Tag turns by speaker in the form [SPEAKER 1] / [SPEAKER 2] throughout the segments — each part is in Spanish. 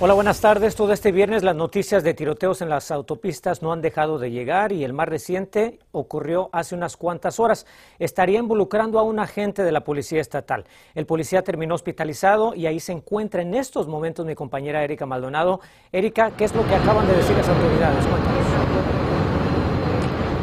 [SPEAKER 1] Hola, buenas tardes. Todo este viernes las noticias de tiroteos en las autopistas no han dejado de llegar y el más reciente ocurrió hace unas cuantas horas. Estaría involucrando a un agente de la Policía Estatal. El policía terminó hospitalizado y ahí se encuentra en estos momentos mi compañera Erika Maldonado. Erika, ¿qué es lo que acaban de decir las autoridades? Cuéntanos.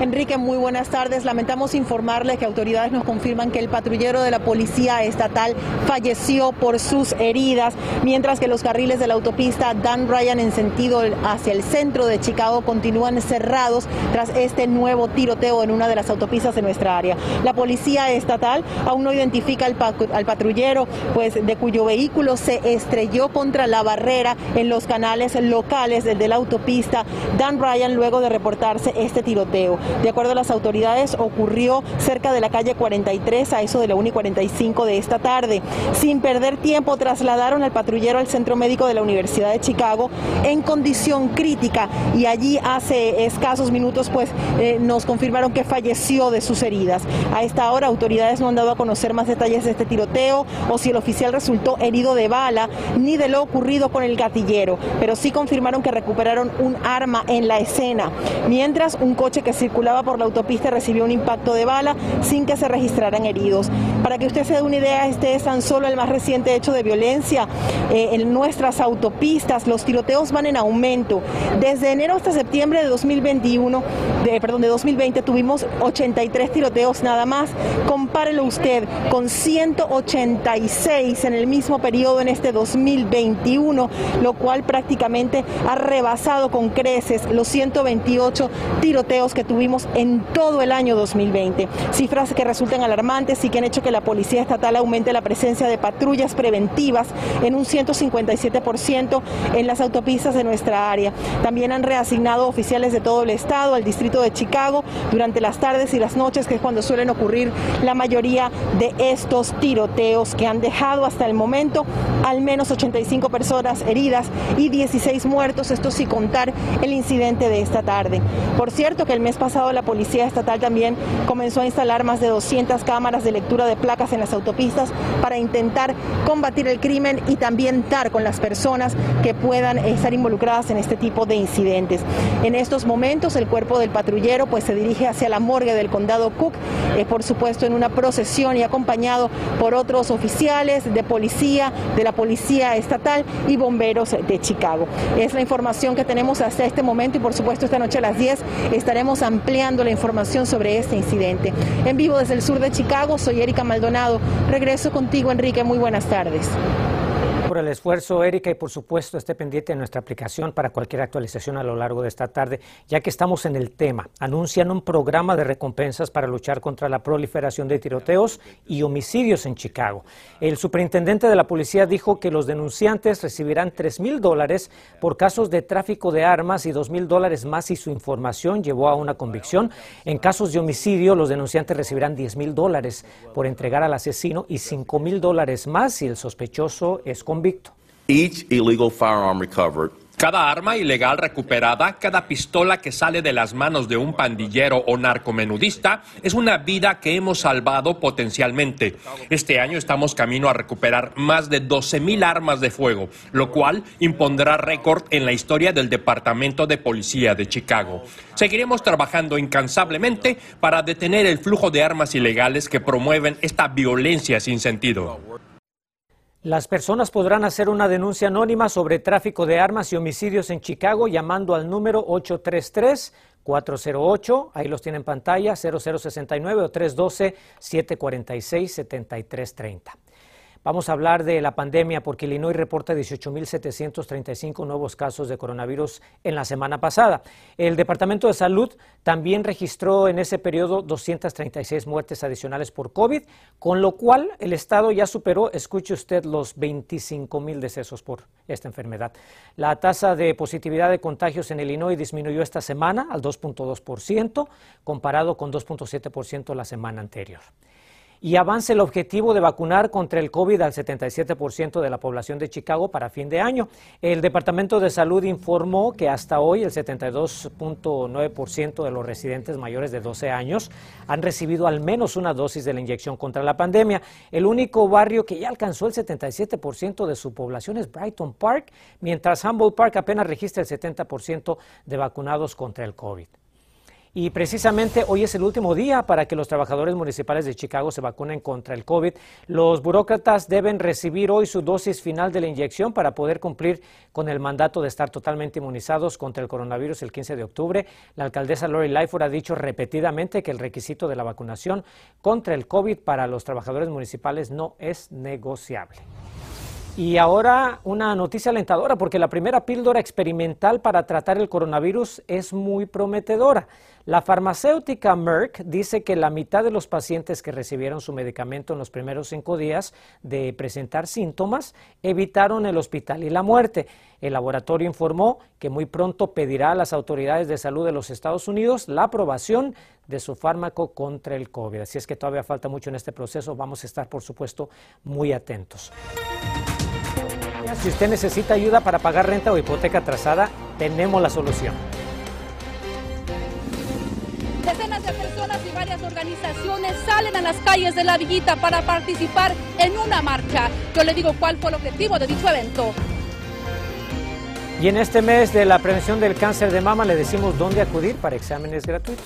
[SPEAKER 2] Enrique, muy buenas tardes. Lamentamos informarle que autoridades nos confirman que el patrullero de la Policía Estatal falleció por sus heridas, mientras que los carriles de la autopista Dan Ryan en sentido hacia el centro de Chicago continúan cerrados tras este nuevo tiroteo en una de las autopistas de nuestra área. La Policía Estatal aún no identifica al, al patrullero, pues de cuyo vehículo se estrelló contra la barrera en los canales locales de la autopista Dan Ryan luego de reportarse este tiroteo. De acuerdo a las autoridades, ocurrió cerca de la calle 43 a eso de la 1 y 45 de esta tarde. Sin perder tiempo, trasladaron al patrullero al centro médico de la Universidad de Chicago en condición crítica y allí hace escasos minutos pues eh, nos confirmaron que falleció de sus heridas. A esta hora autoridades no han dado a conocer más detalles de este tiroteo o si el oficial resultó herido de bala ni de lo ocurrido con el gatillero, pero sí confirmaron que recuperaron un arma en la escena, mientras un coche que circuló circulaba por la autopista recibió un impacto de bala sin que se registraran heridos. Para que usted se dé una idea, este es tan solo el más reciente hecho de violencia eh, en nuestras autopistas. Los tiroteos van en aumento. Desde enero hasta septiembre de 2021, de, perdón, de 2020 tuvimos 83 tiroteos nada más. Compárelo usted con 186 en el mismo periodo en este 2021, lo cual prácticamente ha rebasado con creces los 128 tiroteos que tuvimos en todo el año 2020. Cifras que resultan alarmantes y que han hecho que la Policía Estatal aumente la presencia de patrullas preventivas en un 157% en las autopistas de nuestra área. También han reasignado oficiales de todo el estado al distrito de Chicago durante las tardes y las noches, que es cuando suelen ocurrir la mayoría de estos tiroteos que han dejado hasta el momento al menos 85 personas heridas y 16 muertos, esto sin contar el incidente de esta tarde. Por cierto que el mes pasado la Policía Estatal también comenzó a instalar más de 200 cámaras de lectura de placas en las autopistas para intentar combatir el crimen y también dar con las personas que puedan estar involucradas en este tipo de incidentes. En estos momentos el cuerpo del patrullero pues se dirige hacia la morgue del condado Cook, eh, por supuesto en una procesión y acompañado por otros oficiales de policía, de la Policía Estatal y bomberos de Chicago. Es la información que tenemos hasta este momento y por supuesto esta noche a las 10 estaremos ampliando ampliando la información sobre este incidente. En vivo desde el sur de Chicago, soy Erika Maldonado. Regreso contigo, Enrique. Muy buenas tardes
[SPEAKER 1] por el esfuerzo, Erika, y por supuesto esté pendiente de nuestra aplicación para cualquier actualización a lo largo de esta tarde, ya que estamos en el tema. Anuncian un programa de recompensas para luchar contra la proliferación de tiroteos y homicidios en Chicago. El superintendente de la policía dijo que los denunciantes recibirán 3 mil dólares por casos de tráfico de armas y 2 mil dólares más si su información llevó a una convicción. En casos de homicidio, los denunciantes recibirán 10 mil dólares por entregar al asesino y 5 mil dólares más si el sospechoso es convicto convicto.
[SPEAKER 3] Each illegal firearm recovered
[SPEAKER 4] cada arma ilegal recuperada, cada pistola que sale de las manos de un pandillero o narcomenudista es una vida que hemos salvado potencialmente. Este año estamos camino a recuperar más de 12.000 armas de fuego, lo cual impondrá récord en la historia del Departamento de Policía de Chicago. Seguiremos trabajando incansablemente para detener el flujo de armas ilegales que promueven esta violencia sin sentido.
[SPEAKER 1] Las personas podrán hacer una denuncia anónima sobre tráfico de armas y homicidios en Chicago llamando al número 833-408, ahí los tienen en pantalla, 0069 o 312-746-7330. Vamos a hablar de la pandemia porque Illinois reporta 18.735 nuevos casos de coronavirus en la semana pasada. El Departamento de Salud también registró en ese periodo 236 muertes adicionales por COVID, con lo cual el Estado ya superó, escuche usted, los 25.000 decesos por esta enfermedad. La tasa de positividad de contagios en Illinois disminuyó esta semana al 2.2%, comparado con 2.7% la semana anterior. Y avanza el objetivo de vacunar contra el COVID al 77% de la población de Chicago para fin de año. El Departamento de Salud informó que hasta hoy el 72.9% de los residentes mayores de 12 años han recibido al menos una dosis de la inyección contra la pandemia. El único barrio que ya alcanzó el 77% de su población es Brighton Park, mientras Humboldt Park apenas registra el 70% de vacunados contra el COVID. Y precisamente hoy es el último día para que los trabajadores municipales de Chicago se vacunen contra el COVID. Los burócratas deben recibir hoy su dosis final de la inyección para poder cumplir con el mandato de estar totalmente inmunizados contra el coronavirus el 15 de octubre. La alcaldesa Lori Lightfoot ha dicho repetidamente que el requisito de la vacunación contra el COVID para los trabajadores municipales no es negociable. Y ahora una noticia alentadora porque la primera píldora experimental para tratar el coronavirus es muy prometedora. La farmacéutica Merck dice que la mitad de los pacientes que recibieron su medicamento en los primeros cinco días de presentar síntomas evitaron el hospital y la muerte. El laboratorio informó que muy pronto pedirá a las autoridades de salud de los Estados Unidos la aprobación de su fármaco contra el COVID. Así es que todavía falta mucho en este proceso. Vamos a estar, por supuesto, muy atentos. Si usted necesita ayuda para pagar renta o hipoteca atrasada, tenemos la solución.
[SPEAKER 5] Decenas de personas y varias organizaciones salen a las calles de la villita para participar en una marcha. Yo le digo cuál fue el objetivo de dicho evento.
[SPEAKER 1] Y en este mes de la prevención del cáncer de mama le decimos dónde acudir para exámenes gratuitos.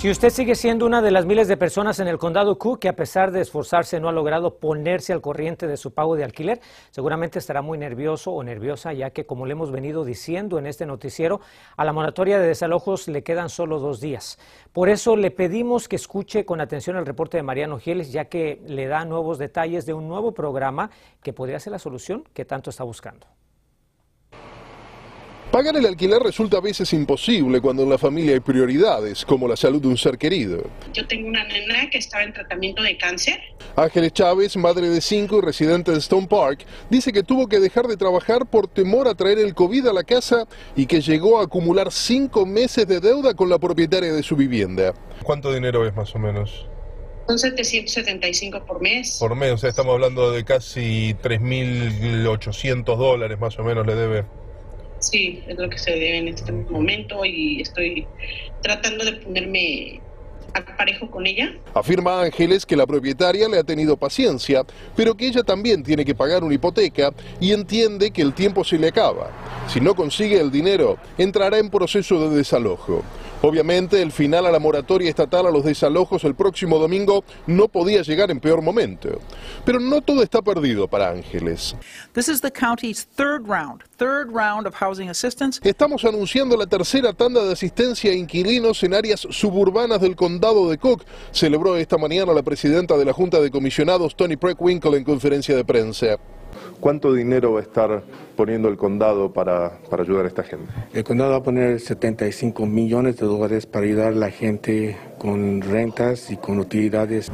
[SPEAKER 1] Si usted sigue siendo una de las miles de personas en el condado Cook que a pesar de esforzarse no ha logrado ponerse al corriente de su pago de alquiler, seguramente estará muy nervioso o nerviosa ya que como le hemos venido diciendo en este noticiero, a la moratoria de desalojos le quedan solo dos días. Por eso le pedimos que escuche con atención el reporte de Mariano Giles ya que le da nuevos detalles de un nuevo programa que podría ser la solución que tanto está buscando.
[SPEAKER 6] Pagar el alquiler resulta a veces imposible cuando en la familia hay prioridades, como la salud de un ser querido.
[SPEAKER 7] Yo tengo una nena que estaba en tratamiento de cáncer.
[SPEAKER 6] Ángeles Chávez, madre de cinco y residente de Stone Park, dice que tuvo que dejar de trabajar por temor a traer el COVID a la casa y que llegó a acumular cinco meses de deuda con la propietaria de su vivienda.
[SPEAKER 8] ¿Cuánto dinero es más o menos?
[SPEAKER 7] Son 775 por mes.
[SPEAKER 8] Por mes, o sea, estamos hablando de casi 3.800 dólares más o menos le debe.
[SPEAKER 7] Sí, es lo que se debe en este momento y estoy tratando de ponerme al parejo con ella.
[SPEAKER 6] Afirma Ángeles que la propietaria le ha tenido paciencia, pero que ella también tiene que pagar una hipoteca y entiende que el tiempo se le acaba. Si no consigue el dinero, entrará en proceso de desalojo. Obviamente, el final a la moratoria estatal a los desalojos el próximo domingo no podía llegar en peor momento. Pero no todo está perdido para Ángeles. Estamos anunciando la tercera tanda de asistencia a inquilinos en áreas suburbanas del condado de Cook. Celebró esta mañana la presidenta de la Junta de Comisionados, Tony Preckwinkle, en conferencia de prensa.
[SPEAKER 8] ¿Cuánto dinero va a estar poniendo el condado para, para, ayudar a esta gente?
[SPEAKER 9] El condado va a poner 75 millones de dólares para ayudar a la gente con rentas y con utilidades.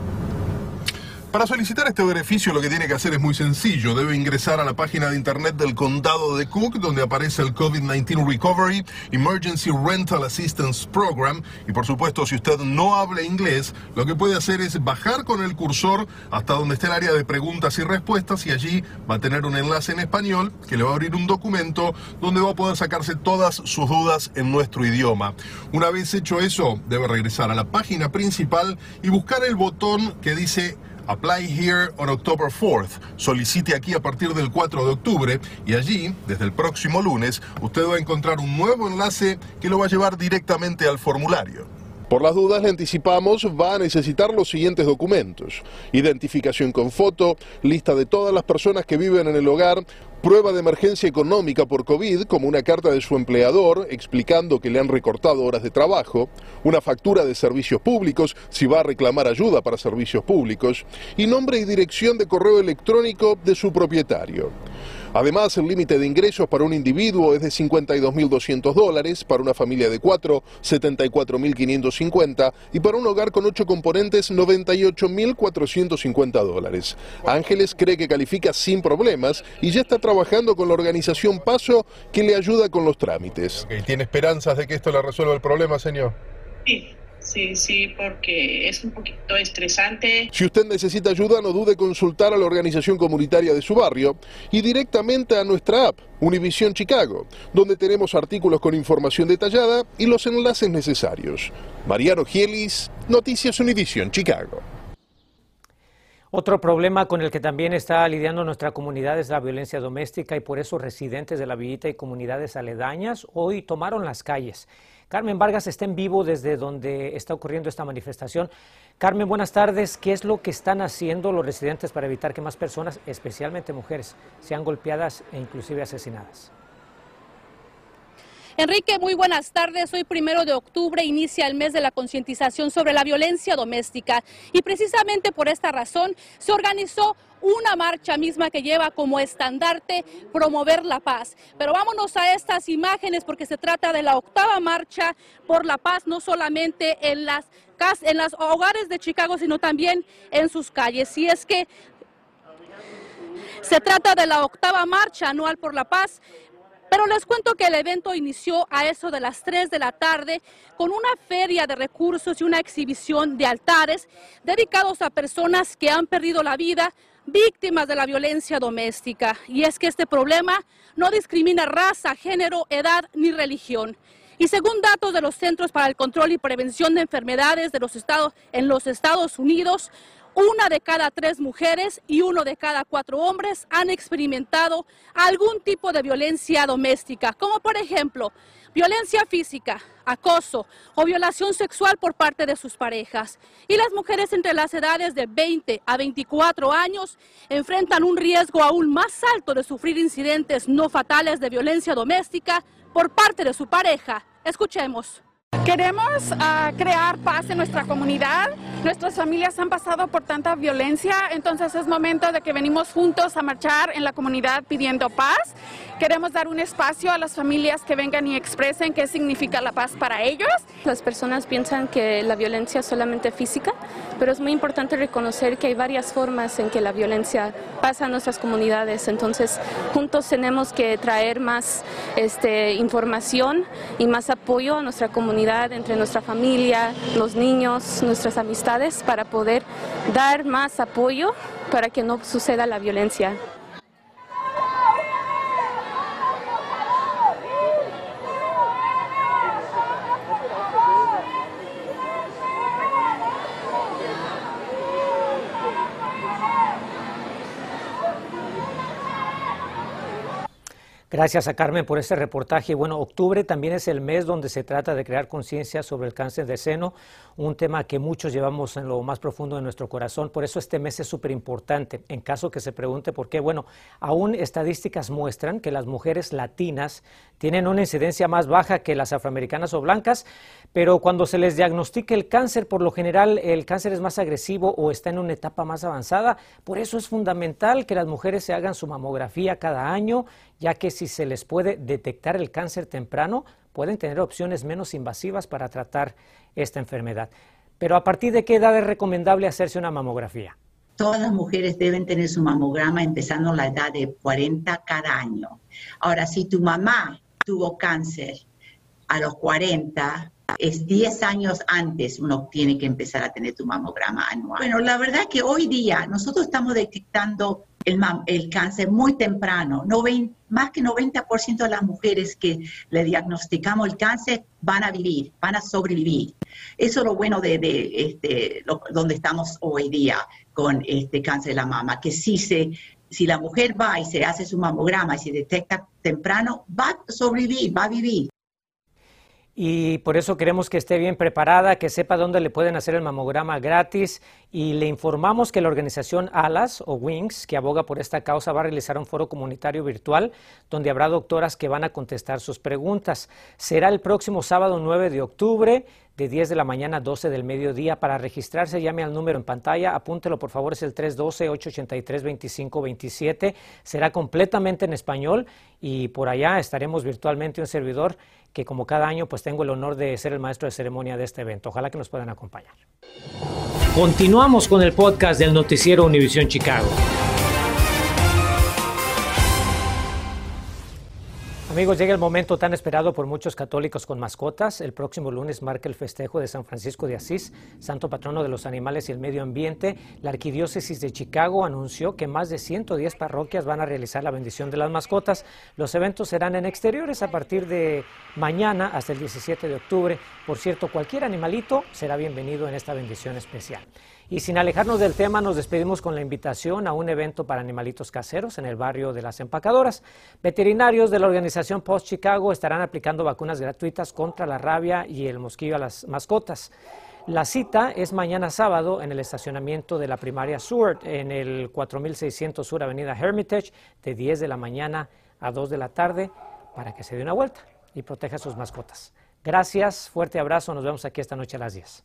[SPEAKER 6] Para solicitar este beneficio lo que tiene que hacer es muy sencillo. Debe ingresar a la página de internet del condado de Cook, donde aparece el COVID-19 Recovery Emergency Rental Assistance Program. Y por supuesto, si usted no habla inglés, lo que puede hacer es bajar con el cursor hasta donde esté el área de preguntas y respuestas y allí va a tener un enlace en español que le va a abrir un documento donde va a poder sacarse todas sus dudas en nuestro idioma. Una vez hecho eso, debe regresar a la página principal y buscar el botón que dice Apply here on October 4th. Solicite aquí a partir del 4 de octubre y allí, desde el próximo lunes, usted va a encontrar un nuevo enlace que lo va a llevar directamente al formulario. Por las dudas le anticipamos, va a necesitar los siguientes documentos. Identificación con foto, lista de todas las personas que viven en el hogar, Prueba de emergencia económica por COVID, como una carta de su empleador explicando que le han recortado horas de trabajo, una factura de servicios públicos si va a reclamar ayuda para servicios públicos, y nombre y dirección de correo electrónico de su propietario. Además, el límite de ingresos para un individuo es de 52.200 dólares, para una familia de cuatro, 74.550 y para un hogar con ocho componentes, 98.450 dólares. Ángeles cree que califica sin problemas y ya está trabajando con la organización Paso que le ayuda con los trámites.
[SPEAKER 8] ¿Tiene esperanzas de que esto le resuelva el problema, señor?
[SPEAKER 7] Sí. Sí, sí, porque es un poquito estresante.
[SPEAKER 6] Si usted necesita ayuda, no dude consultar a la organización comunitaria de su barrio y directamente a nuestra app, Univision Chicago, donde tenemos artículos con información detallada y los enlaces necesarios. Mariano Gielis, Noticias Univision Chicago.
[SPEAKER 1] Otro problema con el que también está lidiando nuestra comunidad es la violencia doméstica y por eso residentes de la villita y comunidades aledañas hoy tomaron las calles. Carmen Vargas está en vivo desde donde está ocurriendo esta manifestación. Carmen, buenas tardes. ¿Qué es lo que están haciendo los residentes para evitar que más personas, especialmente mujeres, sean golpeadas e inclusive asesinadas?
[SPEAKER 5] Enrique, muy buenas tardes. Hoy primero de octubre inicia el mes de la concientización sobre la violencia doméstica y precisamente por esta razón se organizó una marcha misma que lleva como estandarte promover la paz. Pero vámonos a estas imágenes porque se trata de la octava marcha por la paz, no solamente en las en los hogares de Chicago, sino también en sus calles. Y es que se trata de la octava marcha anual por la paz pero les cuento que el evento inició a eso de las 3 de la tarde con una feria de recursos y una exhibición de altares dedicados a personas que han perdido la vida víctimas de la violencia doméstica. Y es que este problema no discrimina raza, género, edad ni religión. Y según datos de los Centros para el Control y Prevención de Enfermedades de los Estados, en los Estados Unidos, una de cada tres mujeres y uno de cada cuatro hombres han experimentado algún tipo de violencia doméstica, como por ejemplo violencia física, acoso o violación sexual por parte de sus parejas. Y las mujeres entre las edades de 20 a 24 años enfrentan un riesgo aún más alto de sufrir incidentes no fatales de violencia doméstica por parte de su pareja. Escuchemos.
[SPEAKER 10] Queremos uh, crear paz en nuestra comunidad. Nuestras familias han pasado por tanta violencia, entonces es momento de que venimos juntos a marchar en la comunidad pidiendo paz. Queremos dar un espacio a las familias que vengan y expresen qué significa la paz para ellos.
[SPEAKER 11] Las personas piensan que la violencia es solamente física, pero es muy importante reconocer que hay varias formas en que la violencia pasa en nuestras comunidades. Entonces, juntos tenemos que traer más este, información y más apoyo a nuestra comunidad, entre nuestra familia, los niños, nuestras amistades, para poder dar más apoyo para que no suceda la violencia.
[SPEAKER 1] Gracias a Carmen por este reportaje. Bueno, octubre también es el mes donde se trata de crear conciencia sobre el cáncer de seno, un tema que muchos llevamos en lo más profundo de nuestro corazón. Por eso este mes es súper importante. En caso que se pregunte por qué, bueno, aún estadísticas muestran que las mujeres latinas tienen una incidencia más baja que las afroamericanas o blancas, pero cuando se les diagnostica el cáncer, por lo general el cáncer es más agresivo o está en una etapa más avanzada. Por eso es fundamental que las mujeres se hagan su mamografía cada año, ya que si se les puede detectar el cáncer temprano, pueden tener opciones menos invasivas para tratar esta enfermedad. Pero ¿a partir de qué edad es recomendable hacerse una mamografía?
[SPEAKER 12] Todas las mujeres deben tener su mamograma empezando a la edad de 40 cada año. Ahora, si tu mamá tuvo cáncer a los 40, es 10 años antes uno tiene que empezar a tener tu mamograma anual. Bueno, la verdad que hoy día nosotros estamos detectando el, cáncer muy temprano. No más que 90% de las mujeres que le diagnosticamos el cáncer van a vivir, van a sobrevivir. Eso es lo bueno de, este, donde estamos hoy día con este cáncer de la mama, que si, se, si la mujer va y se hace su mamograma y se detecta temprano, va a sobrevivir, va a vivir.
[SPEAKER 1] Y por eso queremos que esté bien preparada, que sepa dónde le pueden hacer el mamograma gratis y le informamos que la organización ALAS o WINGS, que aboga por esta causa, va a realizar un foro comunitario virtual donde habrá doctoras que van a contestar sus preguntas. Será el próximo sábado 9 de octubre de 10 de la mañana a 12 del mediodía. Para registrarse, llame al número en pantalla, apúntelo por favor, es el 312-883-2527. Será completamente en español y por allá estaremos virtualmente un servidor que como cada año pues tengo el honor de ser el maestro de ceremonia de este evento. Ojalá que nos puedan acompañar. Continuamos con el podcast del noticiero Univisión Chicago. Amigos, llega el momento tan esperado por muchos católicos con mascotas. El próximo lunes marca el festejo de San Francisco de Asís, santo patrono de los animales y el medio ambiente. La Arquidiócesis de Chicago anunció que más de 110 parroquias van a realizar la bendición de las mascotas. Los eventos serán en exteriores a partir de mañana hasta el 17 de octubre. Por cierto, cualquier animalito será bienvenido en esta bendición especial. Y sin alejarnos del tema, nos despedimos con la invitación a un evento para animalitos caseros en el barrio de las empacadoras. Veterinarios de la organización Post Chicago estarán aplicando vacunas gratuitas contra la rabia y el mosquillo a las mascotas. La cita es mañana sábado en el estacionamiento de la primaria Seward en el 4600 Sur Avenida Hermitage de 10 de la mañana a 2 de la tarde para que se dé una vuelta y proteja a sus mascotas. Gracias, fuerte abrazo, nos vemos aquí esta noche a las 10.